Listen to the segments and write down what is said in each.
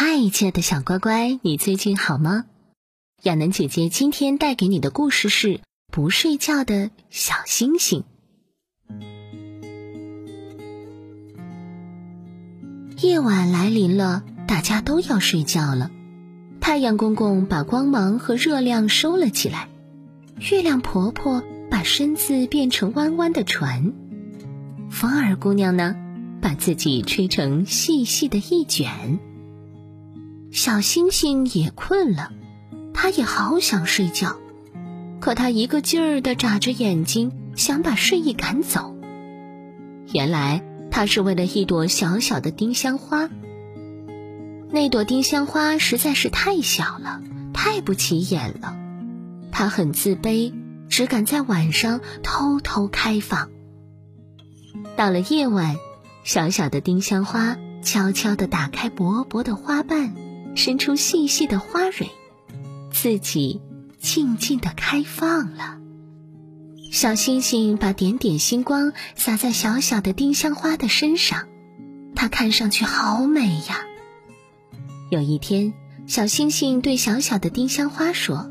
嗨，亲爱的小乖乖，你最近好吗？亚楠姐姐今天带给你的故事是不睡觉的小星星。夜晚来临了，大家都要睡觉了。太阳公公把光芒和热量收了起来，月亮婆婆把身子变成弯弯的船，风儿姑娘呢，把自己吹成细细的一卷。小星星也困了，他也好想睡觉，可他一个劲儿的眨着眼睛，想把睡意赶走。原来他是为了一朵小小的丁香花。那朵丁香花实在是太小了，太不起眼了。他很自卑，只敢在晚上偷偷开放。到了夜晚，小小的丁香花悄悄地打开薄薄的花瓣。伸出细细的花蕊，自己静静的开放了。小星星把点点星光洒在小小的丁香花的身上，它看上去好美呀。有一天，小星星对小小的丁香花说：“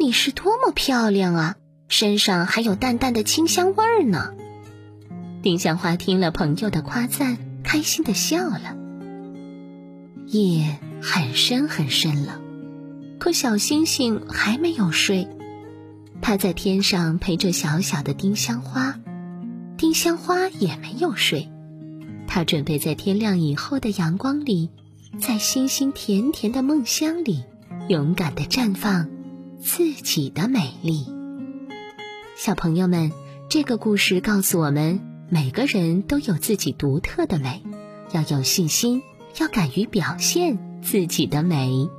你是多么漂亮啊，身上还有淡淡的清香味儿呢。”丁香花听了朋友的夸赞，开心的笑了。夜。很深很深了，可小星星还没有睡，它在天上陪着小小的丁香花，丁香花也没有睡，它准备在天亮以后的阳光里，在星星甜甜的梦乡里，勇敢的绽放自己的美丽。小朋友们，这个故事告诉我们，每个人都有自己独特的美，要有信心，要敢于表现。自己的美。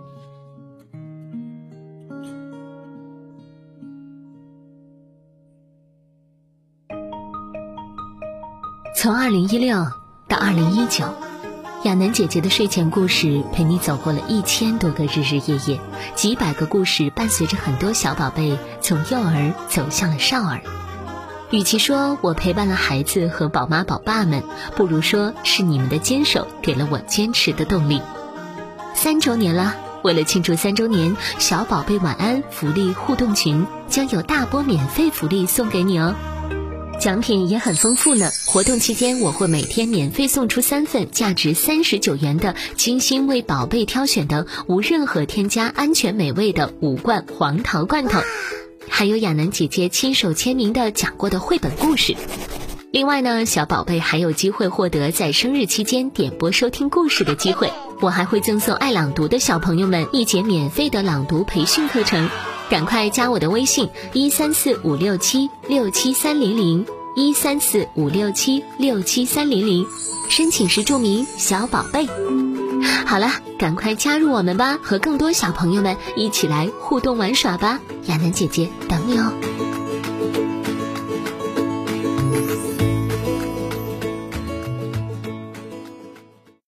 从二零一六到二零一九，亚楠姐姐的睡前故事陪你走过了一千多个日日夜夜，几百个故事伴随着很多小宝贝从幼儿走向了少儿。与其说我陪伴了孩子和宝妈宝爸们，不如说是你们的坚守给了我坚持的动力。三周年了，为了庆祝三周年，小宝贝晚安福利互动群将有大波免费福利送给你哦，奖品也很丰富呢。活动期间，我会每天免费送出三份价值三十九元的精心为宝贝挑选的无任何添加、安全美味的五罐黄桃罐头，还有亚楠姐姐亲手签名的讲过的绘本故事。另外呢，小宝贝还有机会获得在生日期间点播收听故事的机会。我还会赠送爱朗读的小朋友们一节免费的朗读培训课程，赶快加我的微信一三四五六七六七三零零一三四五六七六七三零零，申请时注明小宝贝。好了，赶快加入我们吧，和更多小朋友们一起来互动玩耍吧，亚楠姐姐等你哦。